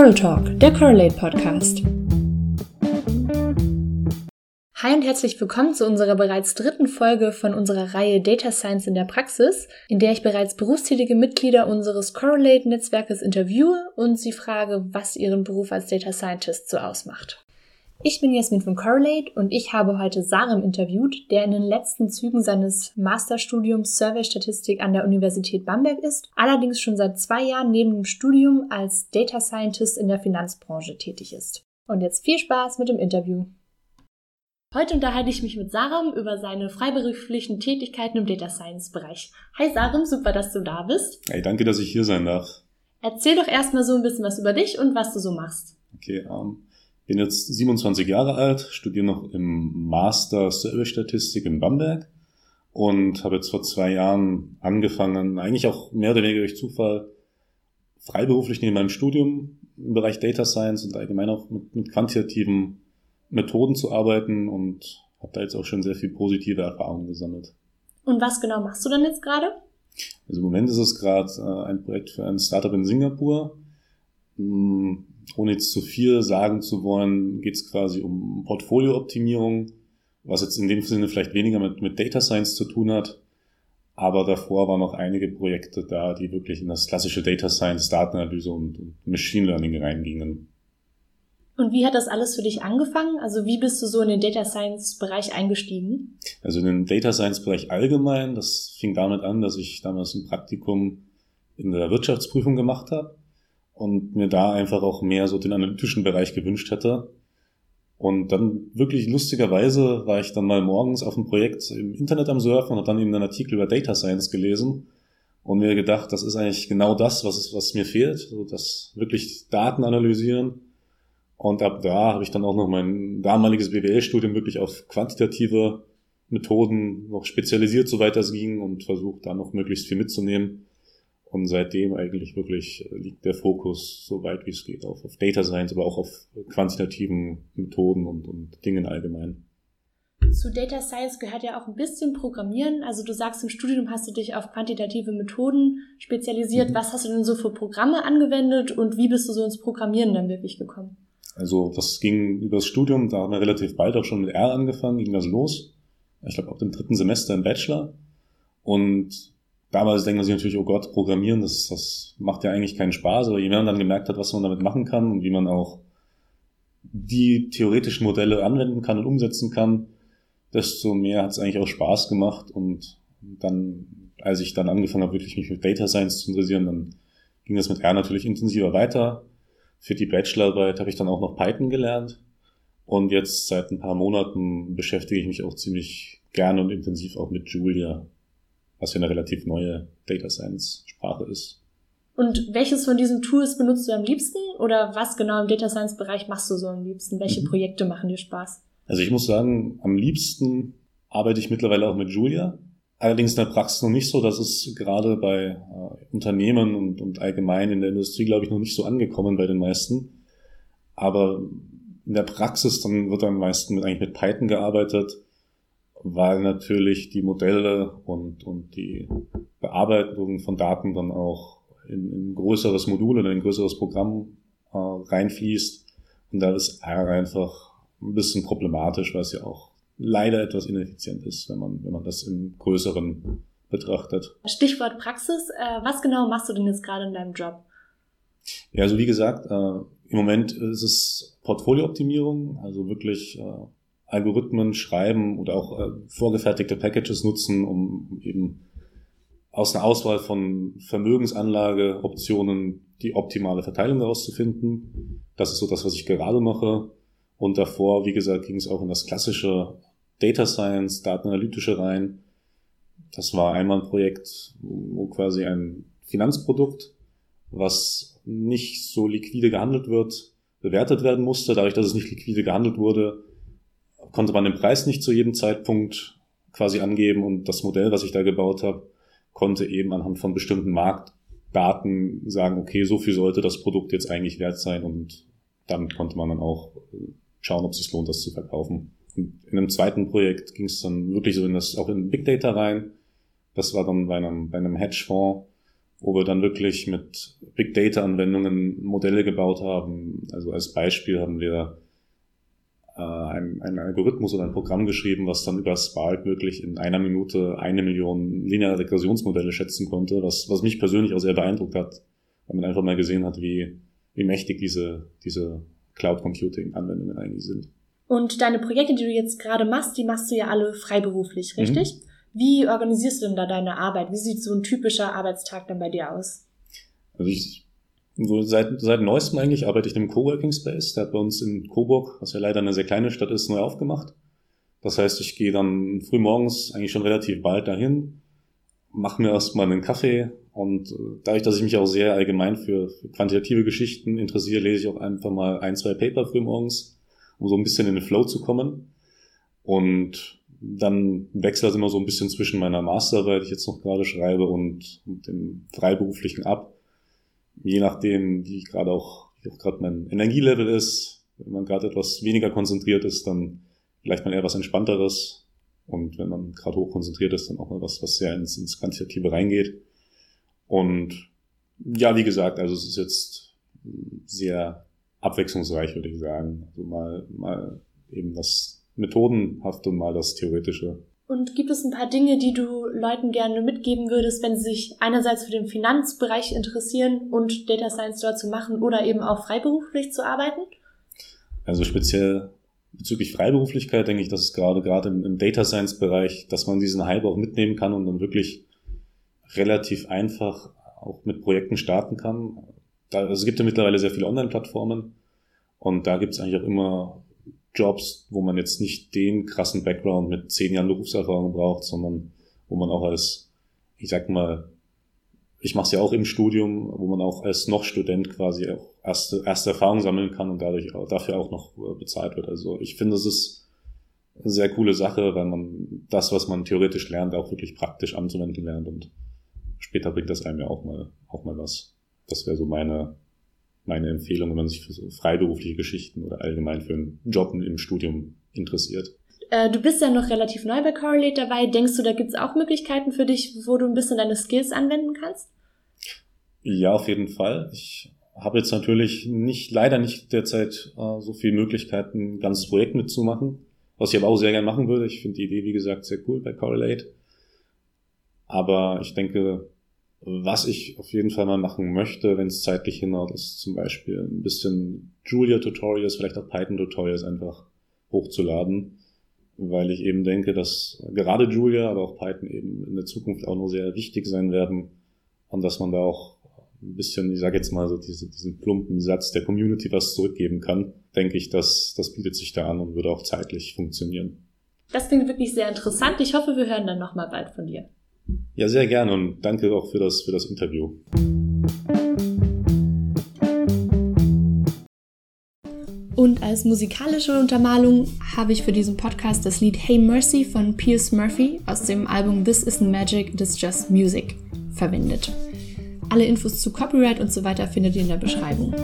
Coral Talk, der Correlate Podcast. Hi und herzlich willkommen zu unserer bereits dritten Folge von unserer Reihe Data Science in der Praxis, in der ich bereits berufstätige Mitglieder unseres Correlate-Netzwerkes interviewe und sie frage, was ihren Beruf als Data Scientist so ausmacht. Ich bin Jasmin von Correlate und ich habe heute Sarem interviewt, der in den letzten Zügen seines Masterstudiums Survey-Statistik an der Universität Bamberg ist, allerdings schon seit zwei Jahren neben dem Studium als Data Scientist in der Finanzbranche tätig ist. Und jetzt viel Spaß mit dem Interview. Heute unterhalte ich mich mit Sarem über seine freiberuflichen Tätigkeiten im Data Science Bereich. Hi Sarem, super, dass du da bist. Hey, danke, dass ich hier sein darf. Erzähl doch erstmal so ein bisschen was über dich und was du so machst. Okay, ähm, bin jetzt 27 Jahre alt, studiere noch im Master Survey-Statistik in Bamberg und habe jetzt vor zwei Jahren angefangen, eigentlich auch mehr oder weniger durch Zufall, freiberuflich neben meinem Studium im Bereich Data Science und allgemein auch mit, mit quantitativen Methoden zu arbeiten und habe da jetzt auch schon sehr viel positive Erfahrungen gesammelt. Und was genau machst du denn jetzt gerade? Also im Moment ist es gerade äh, ein Projekt für ein Startup in Singapur. Ohne jetzt zu viel sagen zu wollen, geht es quasi um Portfoliooptimierung, was jetzt in dem Sinne vielleicht weniger mit, mit Data Science zu tun hat. Aber davor waren noch einige Projekte da, die wirklich in das klassische Data Science, Datenanalyse und, und Machine Learning reingingen. Und wie hat das alles für dich angefangen? Also wie bist du so in den Data Science Bereich eingestiegen? Also in den Data Science Bereich allgemein, das fing damit an, dass ich damals ein Praktikum in der Wirtschaftsprüfung gemacht habe und mir da einfach auch mehr so den analytischen Bereich gewünscht hätte. Und dann wirklich lustigerweise war ich dann mal morgens auf einem Projekt im Internet am Surfen und habe dann eben einen Artikel über Data Science gelesen und mir gedacht, das ist eigentlich genau das, was, was mir fehlt, so das wirklich Daten analysieren. Und ab da habe ich dann auch noch mein damaliges BWL-Studium wirklich auf quantitative Methoden noch spezialisiert, soweit das ging, und versucht da noch möglichst viel mitzunehmen. Und seitdem eigentlich wirklich liegt der Fokus so weit wie es geht auf, auf Data Science, aber auch auf quantitativen Methoden und, und Dingen allgemein. Zu Data Science gehört ja auch ein bisschen Programmieren. Also du sagst, im Studium hast du dich auf quantitative Methoden spezialisiert. Mhm. Was hast du denn so für Programme angewendet und wie bist du so ins Programmieren dann wirklich gekommen? Also das ging über das Studium, da haben wir relativ bald auch schon mit R angefangen, ging das los. Ich glaube, ab dem dritten Semester im Bachelor. Und damals denkt man sich natürlich, oh Gott, Programmieren, das, das macht ja eigentlich keinen Spaß, aber je mehr man dann gemerkt hat, was man damit machen kann und wie man auch die theoretischen Modelle anwenden kann und umsetzen kann, desto mehr hat es eigentlich auch Spaß gemacht. Und dann, als ich dann angefangen habe, wirklich mich mit Data Science zu interessieren, dann ging das mit R natürlich intensiver weiter. Für die Bachelorarbeit habe ich dann auch noch Python gelernt. Und jetzt seit ein paar Monaten beschäftige ich mich auch ziemlich gerne und intensiv auch mit Julia was ja eine relativ neue Data Science Sprache ist. Und welches von diesen Tools benutzt du am liebsten oder was genau im Data Science Bereich machst du so am liebsten? Welche mhm. Projekte machen dir Spaß? Also ich muss sagen, am liebsten arbeite ich mittlerweile auch mit Julia. Allerdings in der Praxis noch nicht so. Das ist gerade bei äh, Unternehmen und, und allgemein in der Industrie, glaube ich, noch nicht so angekommen bei den meisten. Aber in der Praxis dann wird am meisten mit, eigentlich mit Python gearbeitet weil natürlich die Modelle und, und die Bearbeitung von Daten dann auch in, in ein größeres Modul oder in ein größeres Programm äh, reinfließt. Und da ist R einfach ein bisschen problematisch, weil es ja auch leider etwas ineffizient ist, wenn man, wenn man das im Größeren betrachtet. Stichwort Praxis. Äh, was genau machst du denn jetzt gerade in deinem Job? Ja, also wie gesagt, äh, im Moment ist es Portfoliooptimierung, also wirklich äh, Algorithmen schreiben oder auch äh, vorgefertigte Packages nutzen, um eben aus einer Auswahl von Vermögensanlageoptionen die optimale Verteilung herauszufinden. Das ist so das, was ich gerade mache. Und davor, wie gesagt, ging es auch in das klassische Data Science, Datenanalytische rein. Das war einmal ein Projekt, wo quasi ein Finanzprodukt, was nicht so liquide gehandelt wird, bewertet werden musste. Dadurch, dass es nicht liquide gehandelt wurde, konnte man den Preis nicht zu jedem Zeitpunkt quasi angeben und das Modell, was ich da gebaut habe, konnte eben anhand von bestimmten Marktdaten sagen, okay, so viel sollte das Produkt jetzt eigentlich wert sein und damit konnte man dann auch äh, schauen, ob es sich lohnt, das zu verkaufen. Und in einem zweiten Projekt ging es dann wirklich so in das, auch in Big Data rein. Das war dann bei einem, bei einem Hedgefonds, wo wir dann wirklich mit Big Data Anwendungen Modelle gebaut haben. Also als Beispiel haben wir einen, einen Algorithmus oder ein Programm geschrieben, was dann über Spark wirklich in einer Minute eine Million lineare Regressionsmodelle schätzen konnte, was, was mich persönlich auch sehr beeindruckt hat, weil man einfach mal gesehen hat, wie, wie mächtig diese, diese Cloud Computing Anwendungen eigentlich sind. Und deine Projekte, die du jetzt gerade machst, die machst du ja alle freiberuflich, mhm. richtig? Mhm. Wie organisierst du denn da deine Arbeit? Wie sieht so ein typischer Arbeitstag dann bei dir aus? Also ich, so seit, seit neuestem eigentlich arbeite ich in einem Coworking Space. Der hat bei uns in Coburg, was ja leider eine sehr kleine Stadt ist, neu aufgemacht. Das heißt, ich gehe dann früh morgens eigentlich schon relativ bald dahin, mache mir erstmal einen Kaffee und dadurch, dass ich mich auch sehr allgemein für, für quantitative Geschichten interessiere, lese ich auch einfach mal ein, zwei Paper früh morgens, um so ein bisschen in den Flow zu kommen. Und dann wechselt das immer so ein bisschen zwischen meiner Masterarbeit, die ich jetzt noch gerade schreibe, und dem freiberuflichen ab. Je nachdem, wie gerade auch, wie auch gerade mein Energielevel ist. Wenn man gerade etwas weniger konzentriert ist, dann vielleicht mal eher was entspannteres. Und wenn man gerade hoch konzentriert ist, dann auch mal was, was sehr ins, ins Quantitative reingeht. Und ja, wie gesagt, also es ist jetzt sehr abwechslungsreich, würde ich sagen. Also mal, mal eben was methodenhaft und mal das Theoretische. Und gibt es ein paar Dinge, die du Leuten gerne mitgeben würdest, wenn sie sich einerseits für den Finanzbereich interessieren und Data Science dort zu machen oder eben auch freiberuflich zu arbeiten? Also speziell bezüglich Freiberuflichkeit denke ich, dass es gerade gerade im, im Data Science Bereich, dass man diesen Hype auch mitnehmen kann und dann wirklich relativ einfach auch mit Projekten starten kann. Da, also es gibt ja mittlerweile sehr viele Online-Plattformen und da gibt es eigentlich auch immer Jobs, wo man jetzt nicht den krassen Background mit zehn Jahren Berufserfahrung braucht, sondern wo man auch als, ich sag mal, ich mache es ja auch im Studium, wo man auch als noch Student quasi auch erste, erste Erfahrung sammeln kann und dadurch auch, dafür auch noch äh, bezahlt wird. Also ich finde, es ist eine sehr coole Sache, weil man das, was man theoretisch lernt, auch wirklich praktisch anzuwenden lernt und später bringt das einem ja auch mal, auch mal was. Das wäre so meine, meine Empfehlung, wenn man sich für so freiberufliche Geschichten oder allgemein für einen Job im Studium interessiert. Äh, du bist ja noch relativ neu bei Correlate dabei. Denkst du, da gibt es auch Möglichkeiten für dich, wo du ein bisschen deine Skills anwenden kannst? Ja, auf jeden Fall. Ich habe jetzt natürlich nicht, leider nicht derzeit äh, so viele Möglichkeiten, ein ganzes Projekt mitzumachen, was ich aber auch sehr gerne machen würde. Ich finde die Idee, wie gesagt, sehr cool bei Correlate. Aber ich denke, was ich auf jeden Fall mal machen möchte, wenn es zeitlich hinhaut, ist zum Beispiel ein bisschen Julia-Tutorials, vielleicht auch Python-Tutorials einfach hochzuladen, weil ich eben denke, dass gerade Julia, aber auch Python eben in der Zukunft auch nur sehr wichtig sein werden und dass man da auch ein bisschen, ich sage jetzt mal so diese, diesen plumpen Satz der Community was zurückgeben kann, denke ich, dass das bietet sich da an und würde auch zeitlich funktionieren. Das klingt wirklich sehr interessant. Ich hoffe, wir hören dann nochmal bald von dir. Ja, sehr gerne und danke auch für das, für das Interview. Und als musikalische Untermalung habe ich für diesen Podcast das Lied Hey Mercy von Pierce Murphy aus dem Album This Isn't Magic, This Just Music verwendet. Alle Infos zu Copyright und so weiter findet ihr in der Beschreibung.